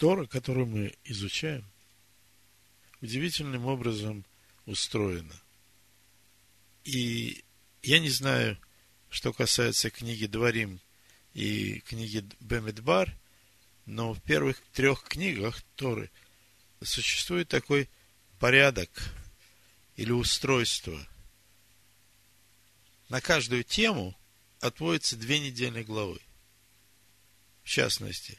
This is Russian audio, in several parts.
Тора, которую мы изучаем, удивительным образом устроена. И я не знаю, что касается книги Дворим и книги Бемедбар, но в первых трех книгах Торы существует такой порядок или устройство. На каждую тему отводится две недельные главы. В частности,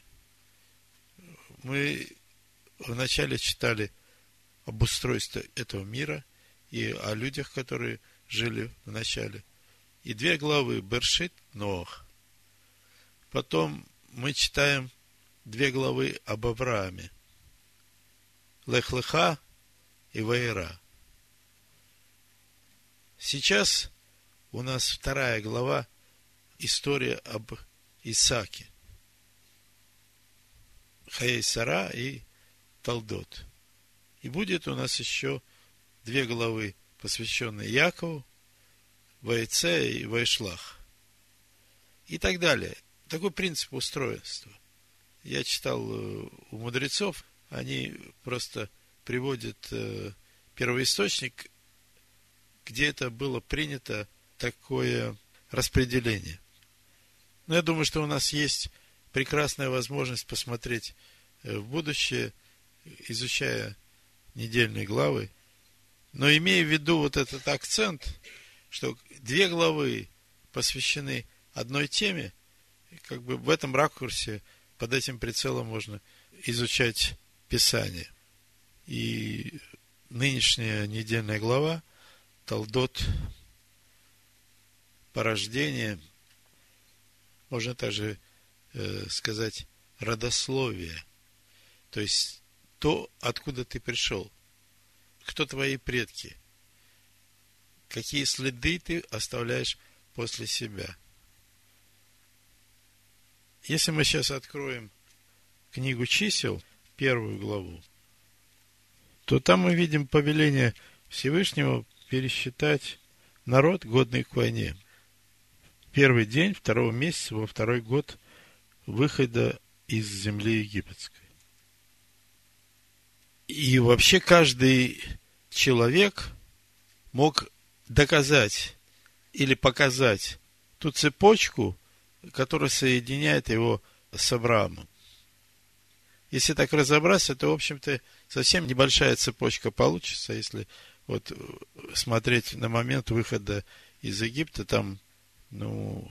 мы вначале читали об устройстве этого мира и о людях, которые жили в начале. И две главы Бершит, Ноах. Потом мы читаем две главы об Аврааме. Лехлеха и Ваера. Сейчас у нас вторая глава история об Исаке. Хаей Сара и Талдот. И будет у нас еще две главы, посвященные Якову, Вайце и Вайшлах. И так далее. Такой принцип устройства. Я читал э, у мудрецов, они просто приводят э, первоисточник, где это было принято такое распределение. Но я думаю, что у нас есть прекрасная возможность посмотреть в будущее, изучая недельные главы. Но имея в виду вот этот акцент, что две главы посвящены одной теме, как бы в этом ракурсе, под этим прицелом можно изучать Писание. И нынешняя недельная глава, Талдот, порождение, можно также э, сказать, родословие. То есть то, откуда ты пришел. Кто твои предки. Какие следы ты оставляешь после себя. Если мы сейчас откроем книгу чисел, первую главу, то там мы видим повеление Всевышнего пересчитать народ, годный к войне. Первый день второго месяца во второй год выхода из земли египетской. И вообще каждый человек мог доказать или показать ту цепочку, которая соединяет его с Авраамом. Если так разобраться, то, в общем-то, совсем небольшая цепочка получится, если вот смотреть на момент выхода из Египта, там, ну,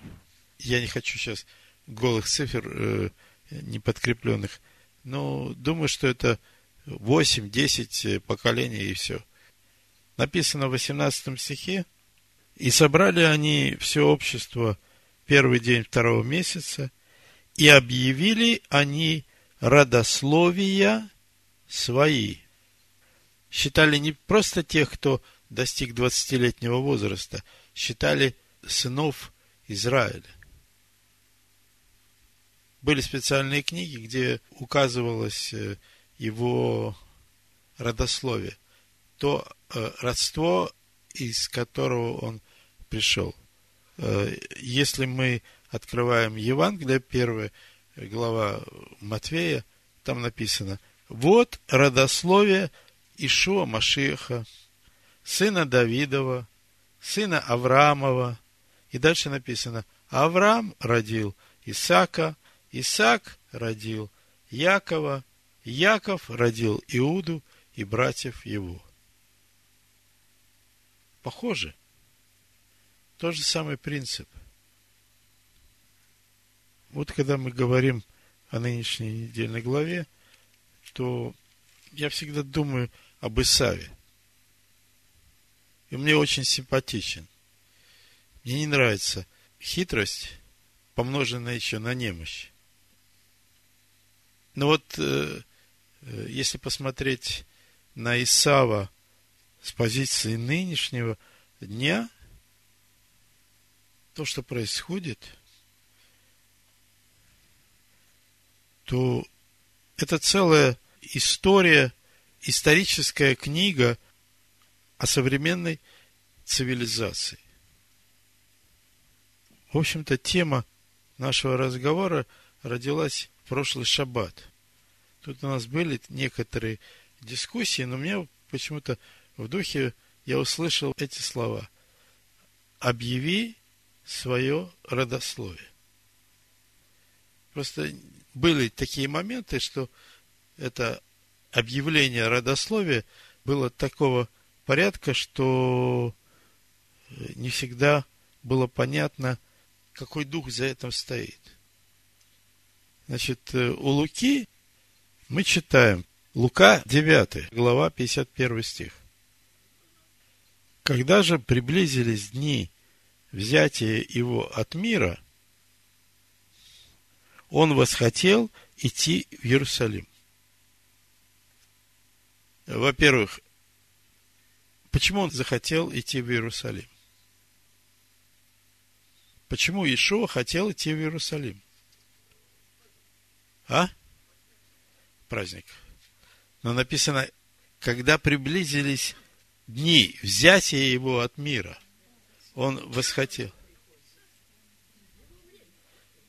я не хочу сейчас голых цифр, э, неподкрепленных, но думаю, что это 8-10 поколений и все. Написано в 18 стихе, и собрали они все общество первый день второго месяца, и объявили они родословия свои. Считали не просто тех, кто достиг 20-летнего возраста, считали сынов Израиля. Были специальные книги, где указывалось э, его родословие, то э, родство, из которого он пришел. Э, если мы открываем Евангелие, первая глава Матвея, там написано, вот родословие Ишуа Машиха, сына Давидова, сына Авраамова. И дальше написано, Авраам родил Исаака, Исаак родил Якова, Яков родил Иуду и братьев его. Похоже. Тот же самый принцип. Вот когда мы говорим о нынешней недельной главе, то я всегда думаю об Исаве. И мне очень симпатичен. Мне не нравится хитрость, помноженная еще на немощь. Но вот э, если посмотреть на Исава с позиции нынешнего дня, то, что происходит, то это целая история, историческая книга о современной цивилизации. В общем-то, тема нашего разговора родилась в прошлый шаббат – Тут у нас были некоторые дискуссии, но мне почему-то в духе я услышал эти слова. Объяви свое родословие. Просто были такие моменты, что это объявление родословия было такого порядка, что не всегда было понятно, какой дух за этим стоит. Значит, э, у Луки мы читаем Лука 9, глава 51 стих. Когда же приблизились дни взятия его от мира, он восхотел идти в Иерусалим. Во-первых, почему он захотел идти в Иерусалим? Почему Ишуа хотел идти в Иерусалим? А? Праздник. Но написано, когда приблизились дни взятия его от мира, он восхотел.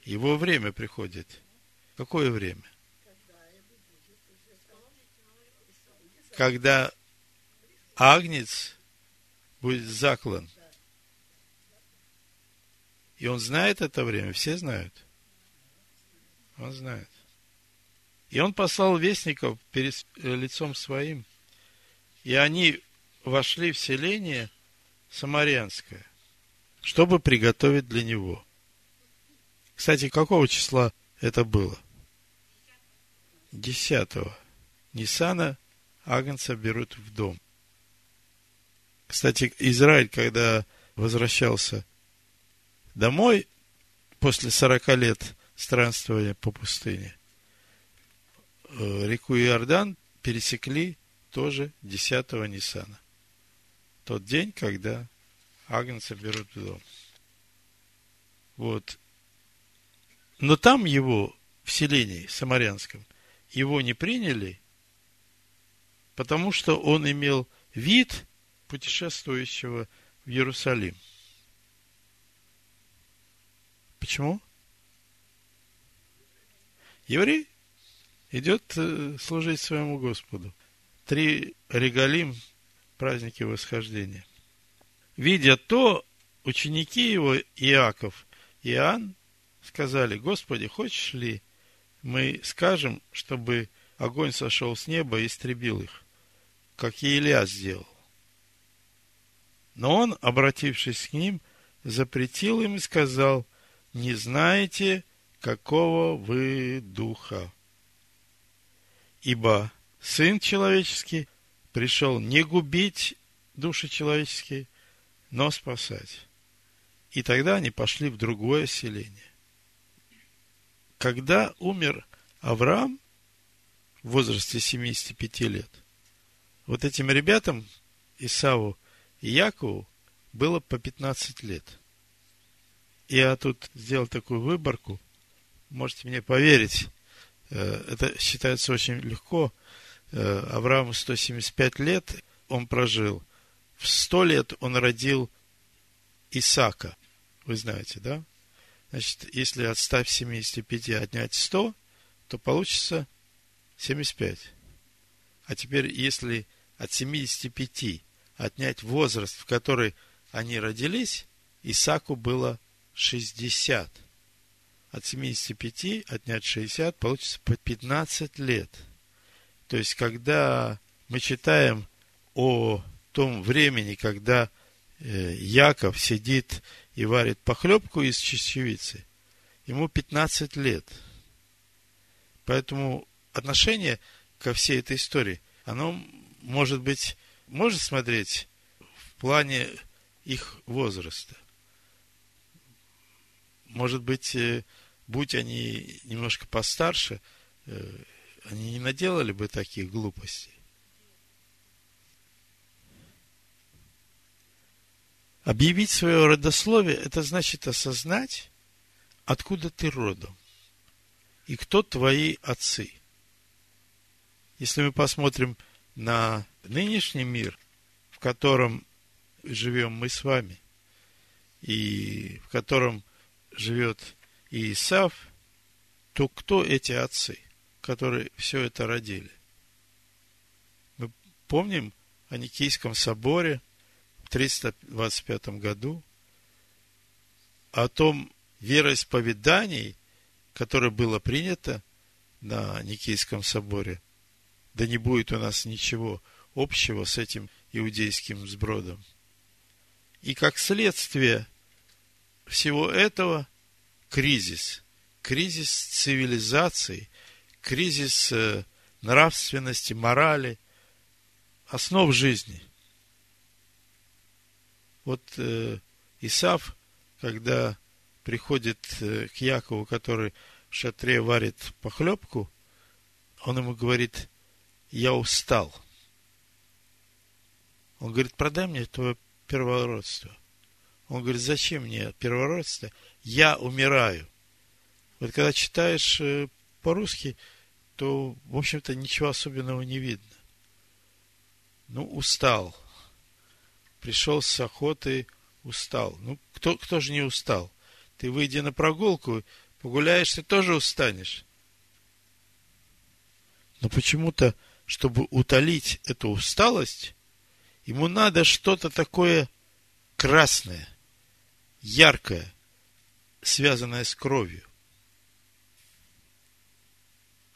Его время приходит. Какое время? Когда агнец будет заклан. И он знает это время, все знают. Он знает. И он послал вестников перед лицом своим, и они вошли в селение Самарянское, чтобы приготовить для него. Кстати, какого числа это было? Десятого. Нисана Агнца берут в дом. Кстати, Израиль, когда возвращался домой после 40 лет странствования по пустыне, э, реку Иордан пересекли тоже 10-го Ниссана. Тот день, когда Агнца берут в дом. Вот. Но там его, в селении Самарянском, его не приняли, потому что он имел вид путешествующего в Иерусалим. Почему? Еврей идет э, служить своему Господу. Три регалим, праздники восхождения. Видя то, ученики его, Иаков и Иоанн, сказали, Господи, хочешь ли мы скажем, чтобы огонь сошел с неба и истребил их, как и Илья сделал? Но он, обратившись к ним, запретил им и сказал, не знаете, какого вы духа. Ибо Сын Человеческий пришел не губить души человеческие, но спасать. И тогда они пошли в другое селение. Когда умер Авраам в возрасте 75 лет, вот этим ребятам, Исаву и Якову, было по 15 лет. Я тут сделал такую выборку. Можете мне поверить, это считается очень легко. Э, Аврааму 175 лет он прожил. В 100 лет он родил Исака. Вы знаете, да? Значит, если от 175 отнять 100, то получится 75. А теперь, если от 75 отнять возраст, в который они родились, Исаку было 60. От 75 отнять 60, получится по 15 лет. То есть, когда мы читаем о том времени, когда э, Яков сидит и варит похлебку из чечевицы, ему 15 лет. Поэтому отношение ко всей этой истории, оно может быть, может смотреть в плане их возраста. Может быть, э, будь они немножко постарше, э, они не наделали бы таких глупостей. Объявить свое родословие – это значит осознать, откуда ты родом и кто твои отцы. Если мы посмотрим на нынешний мир, в котором живем мы с вами, и в котором живет и Исав, то кто эти отцы? которые все это родили. Мы помним о Никийском соборе в 325 году, о том вероисповедании, которое было принято на Никийском соборе. Да не будет у нас ничего общего с этим иудейским сбродом. И как следствие всего этого кризис. Кризис цивилизации, кризис э, нравственности, морали, основ жизни. Вот э, Исав, когда приходит э, к Якову, который в шатре варит похлебку, он ему говорит, я устал. Он говорит, продай мне твое первородство. Он говорит, зачем мне первородство? Я умираю. Вот когда читаешь э, по-русски, то, в общем-то, ничего особенного не видно. Ну, устал. Пришел с охоты, устал. Ну, кто, кто же не устал? Ты выйди на прогулку, погуляешь, ты тоже устанешь. Но почему-то, чтобы утолить эту усталость, ему надо что-то такое красное, яркое, связанное с кровью.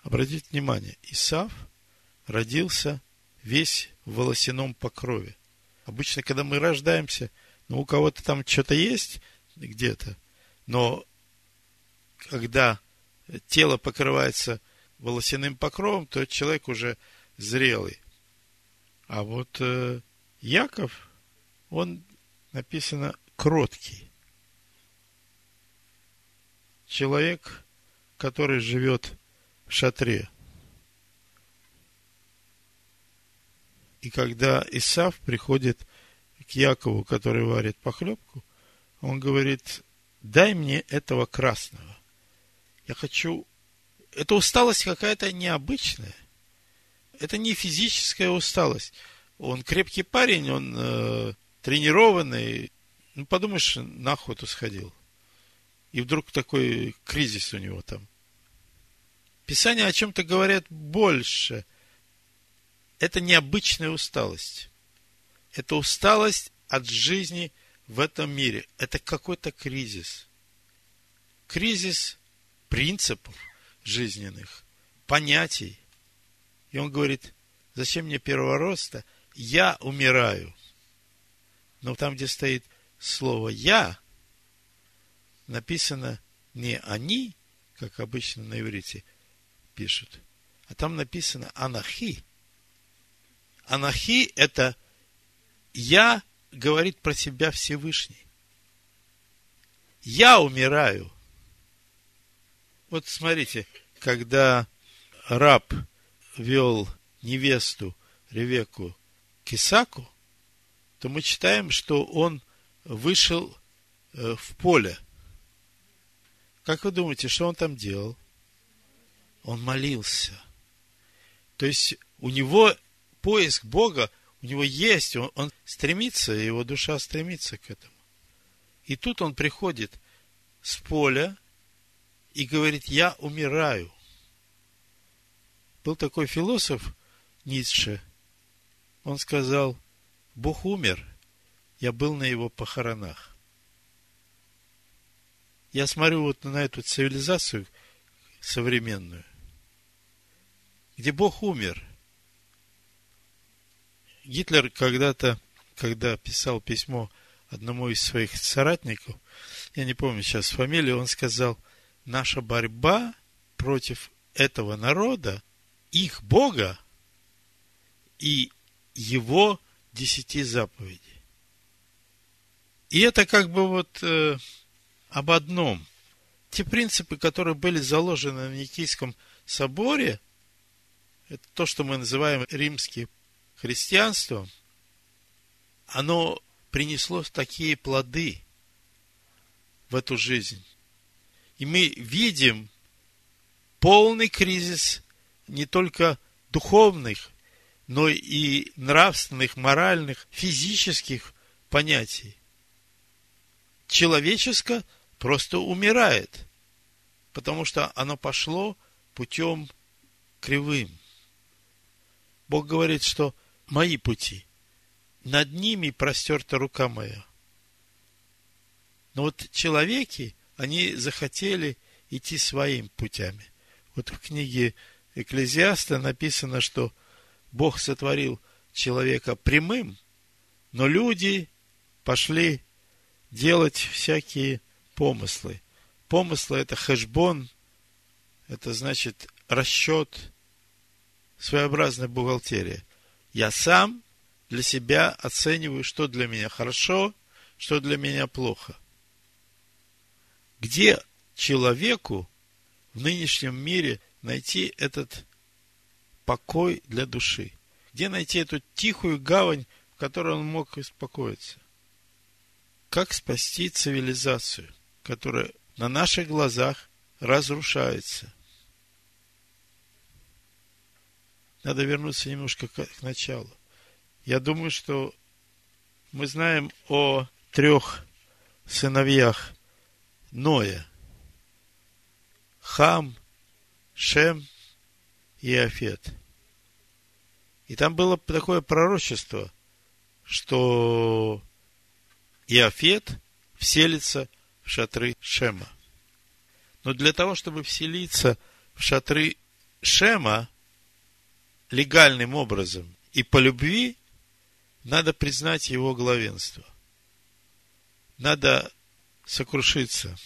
Обратите внимание, Исав родился весь в волосяном покрове. Обычно, когда мы рождаемся, ну, у кого-то там что-то есть где-то, но когда тело покрывается волосяным покровом, то человек уже зрелый. А вот э, Яков, он написано кроткий человек, который живет в шатре. И когда Исав приходит к Якову, который варит похлебку, он говорит, дай мне этого красного. Я хочу... Это усталость какая-то необычная. Это не физическая усталость. Он крепкий парень, он э, тренированный. Ну, подумаешь, на охоту сходил и вдруг такой кризис у него там. Писание о чем-то говорят больше. Это необычная усталость. Это усталость от жизни в этом мире. Это какой-то кризис. Кризис принципов жизненных, понятий. И он говорит, зачем мне первого роста? Я умираю. Но там, где стоит слово «я», написано не они, как обычно на иврите пишут, а там написано анахи. Анахи – это я говорит про себя Всевышний. Я умираю. Вот смотрите, когда раб вел невесту Ревеку к Исаку, то мы читаем, что он вышел э, в поле – как вы думаете, что он там делал? Он молился. То есть у него поиск Бога, у него есть, он, он стремится, его душа стремится к этому. И тут он приходит с поля и говорит, я умираю. Был такой философ Ницше, он сказал, Бог умер, я был на его похоронах. Я смотрю вот на эту цивилизацию современную, где Бог умер. Гитлер когда-то, когда писал письмо одному из своих соратников, я не помню сейчас фамилию, он сказал, наша борьба против этого народа, их Бога и его десяти заповедей. И это как бы вот э, об одном. Те принципы, которые были заложены в Никийском соборе, это то, что мы называем римским христианством, оно принесло такие плоды в эту жизнь. И мы видим полный кризис не только духовных, но и нравственных, моральных, физических понятий. Человеческое просто умирает, потому что оно пошло путем кривым. Бог говорит, что мои пути, над ними простерта рука моя. Но вот человеки, они захотели идти своими путями. Вот в книге Экклезиаста написано, что Бог сотворил человека прямым, но люди пошли делать всякие помыслы. Помыслы – это хэшбон, это значит расчет, своеобразная бухгалтерия. Я сам для себя оцениваю, что для меня хорошо, что для меня плохо. Где человеку в нынешнем мире найти этот покой для души? Где найти эту тихую гавань, в которой он мог успокоиться? Как спасти цивилизацию, которая на наших глазах разрушается? Надо вернуться немножко к началу. Я думаю, что мы знаем о трех сыновьях Ноя. Хам, Шем и Афет. И там было такое пророчество, что Иофет вселится шатры Шема. Но для того, чтобы вселиться в шатры Шема, легальным образом и по любви, надо признать его главенство. Надо сокрушиться.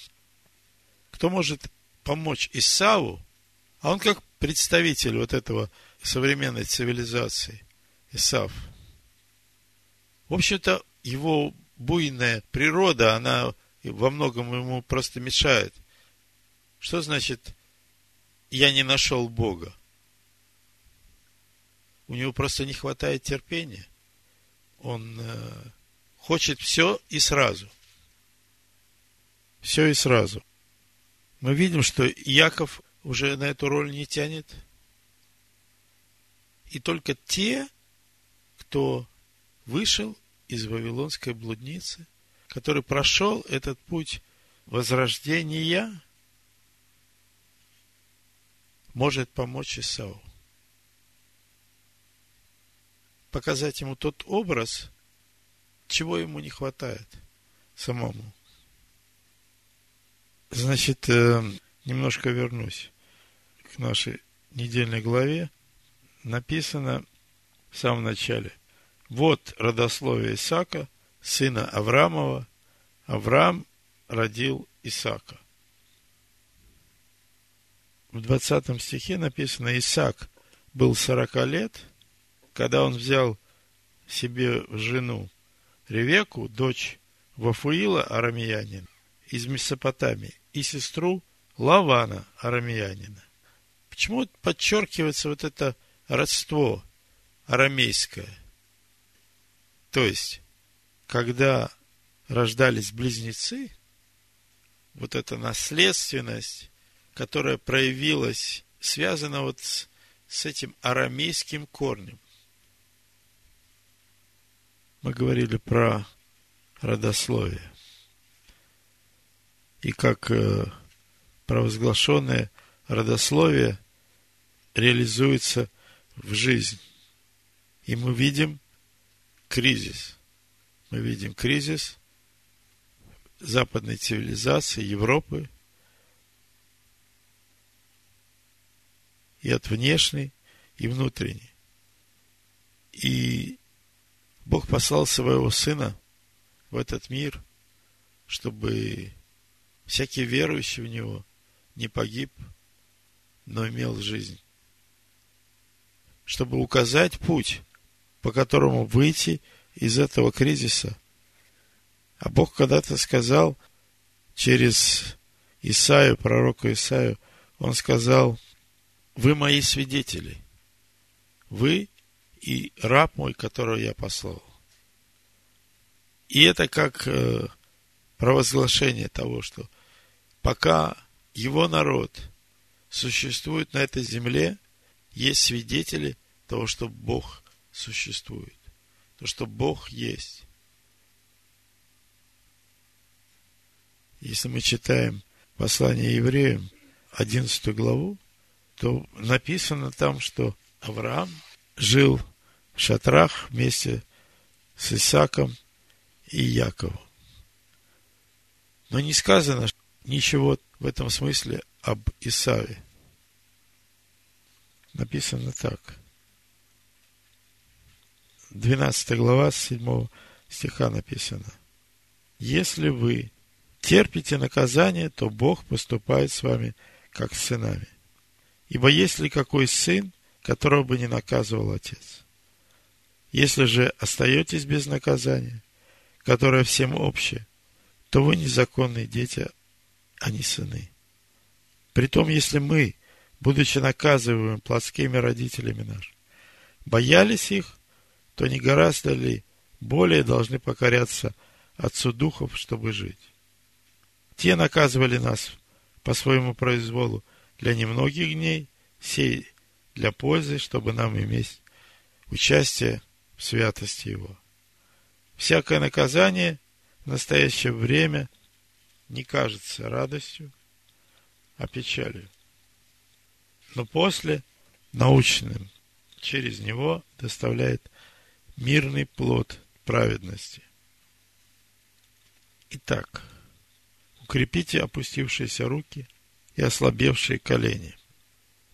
Кто может помочь Исаву, а он как представитель вот этого современной цивилизации, Исав. В общем-то, его буйная природа, она во многом ему просто мешает. Что значит «я не нашел Бога»? у него просто не хватает терпения. Он э, хочет все и сразу. Все и сразу. Мы видим, что Яков уже на эту роль не тянет. И только те, кто вышел из Вавилонской блудницы, который прошел этот путь возрождения, может помочь Исау показать ему тот образ, чего ему не хватает самому. Значит, э, немножко вернусь к нашей недельной главе. Написано в самом начале. Вот родословие Исаака, сына Авраамова. Авраам родил Исаака. В 20 стихе написано, Исаак был 40 лет, когда он взял себе в жену Ревеку, дочь Вафуила, арамеянин, из Месопотамии, и сестру Лавана, арамеянина. Почему подчеркивается вот это родство арамейское? То есть, когда рождались близнецы, вот эта наследственность, которая проявилась, связана вот с, с этим арамейским корнем мы говорили про родословие. И как э, провозглашенное родословие реализуется в жизнь. И мы видим кризис. Мы видим кризис западной цивилизации, Европы, и от внешней, и внутренней. И Бог послал своего Сына в этот мир, чтобы всякий верующий в Него не погиб, но имел жизнь. Чтобы указать путь, по которому выйти из этого кризиса. А Бог когда-то сказал через Исаию, пророка Исаию, Он сказал, вы мои свидетели. Вы и раб мой, которого я послал. И это как э, провозглашение того, что пока его народ существует на этой земле, есть свидетели того, что Бог существует, то, что Бог есть. Если мы читаем послание евреям, 11 главу, то написано там, что Авраам жил в шатрах вместе с Исаком и Яковом. Но не сказано ничего в этом смысле об Исаве. Написано так. 12 глава, 7 стиха написано. Если вы терпите наказание, то Бог поступает с вами, как с сынами. Ибо есть ли какой сын, которого бы не наказывал отец? Если же остаетесь без наказания, которое всем общее, то вы незаконные дети, а не сыны. Притом, если мы, будучи наказываемыми плотскими родителями нашими, боялись их, то не гораздо ли более должны покоряться Отцу Духов, чтобы жить? Те наказывали нас по своему произволу для немногих дней, сей для пользы, чтобы нам иметь участие в святости Его. Всякое наказание в настоящее время не кажется радостью, а печалью. Но после научным через него доставляет мирный плод праведности. Итак, укрепите опустившиеся руки и ослабевшие колени.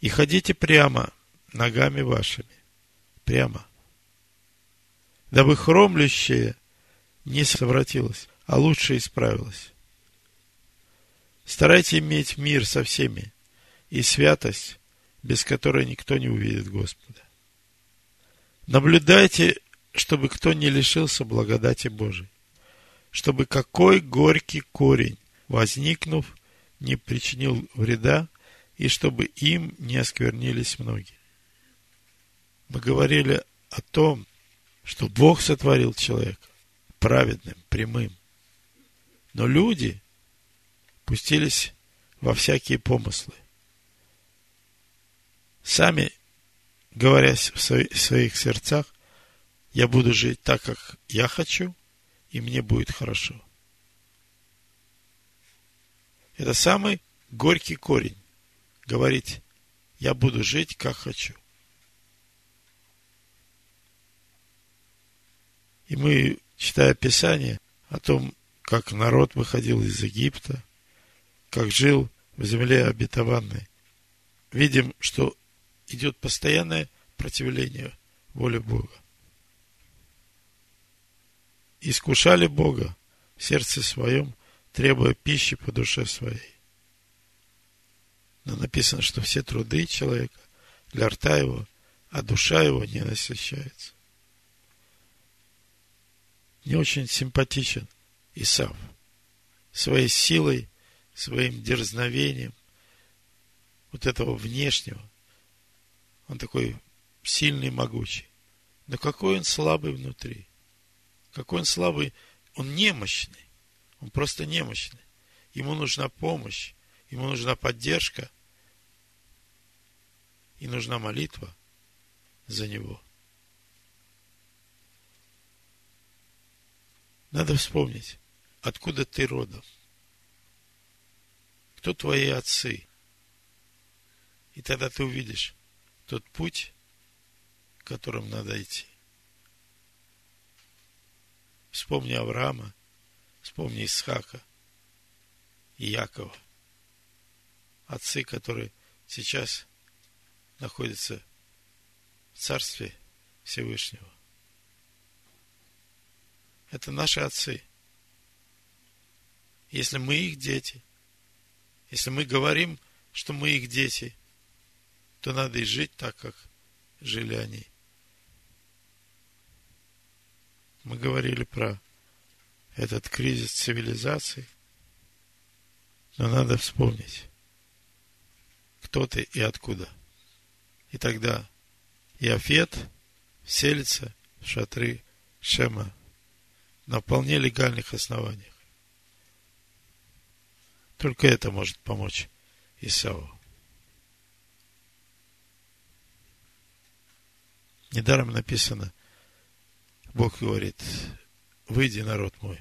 И ходите прямо ногами вашими. Прямо дабы хромлющее не совратилось, а лучше исправилось. Старайтесь иметь мир со всеми и святость, без которой никто не увидит Господа. Наблюдайте, чтобы кто не лишился благодати Божией, чтобы какой горький корень, возникнув, не причинил вреда, и чтобы им не осквернились многие. Мы говорили о том, что Бог сотворил человека праведным, прямым. Но люди пустились во всякие помыслы. Сами, говоря в своих сердцах, я буду жить так, как я хочу, и мне будет хорошо. Это самый горький корень. Говорить, я буду жить, как хочу. И мы, читая Писание о том, как народ выходил из Египта, как жил в земле обетованной, видим, что идет постоянное противление воле Бога. Искушали Бога в сердце своем, требуя пищи по душе своей. Но написано, что все труды человека для рта его, а душа его не насыщается. Мне очень симпатичен Исав. Своей силой, своим дерзновением, вот этого внешнего. Он такой сильный, могучий. Но какой он слабый внутри. Какой он слабый. Он немощный. Он просто немощный. Ему нужна помощь. Ему нужна поддержка. И нужна молитва за него. Надо вспомнить, откуда ты родом. Кто твои отцы. И тогда ты увидишь тот путь, которым надо идти. Вспомни Авраама, вспомни Исхака и Якова. Отцы, которые сейчас находятся в Царстве Всевышнего. Это наши отцы. Если мы их дети, если мы говорим, что мы их дети, то надо и жить так, как жили они. Мы говорили про этот кризис цивилизации, но надо вспомнить, кто ты и откуда. И тогда Иофет селится в шатры Шема на вполне легальных основаниях. Только это может помочь Исаву. Недаром написано, Бог говорит, выйди, народ мой,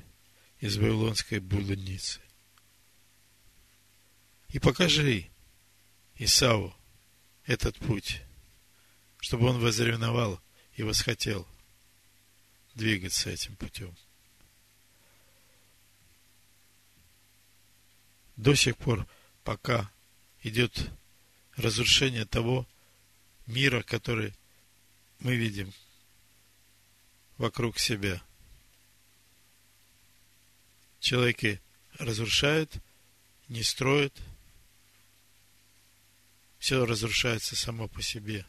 из Вавилонской блудницы. И покажи Исаву этот путь, чтобы он возревновал и восхотел двигаться этим путем. До сих пор, пока идет разрушение того мира, который мы видим вокруг себя. Человеки разрушают, не строят, все разрушается само по себе.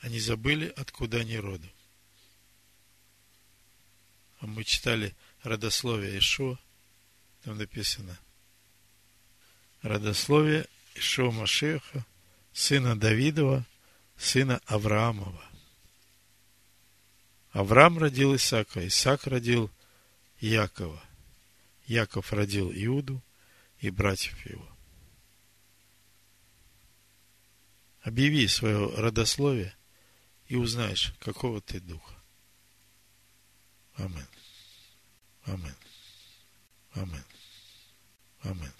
Они забыли, откуда они родом. А мы читали родословие Ишуа, там написано родословие Ишуа Машеха, сына Давидова, сына Авраамова. Авраам родил Исаака, Исаак родил Якова. Яков родил Иуду и братьев его. Объяви свое родословие и узнаешь, какого ты духа. Амин. Амин. Амин. Амин.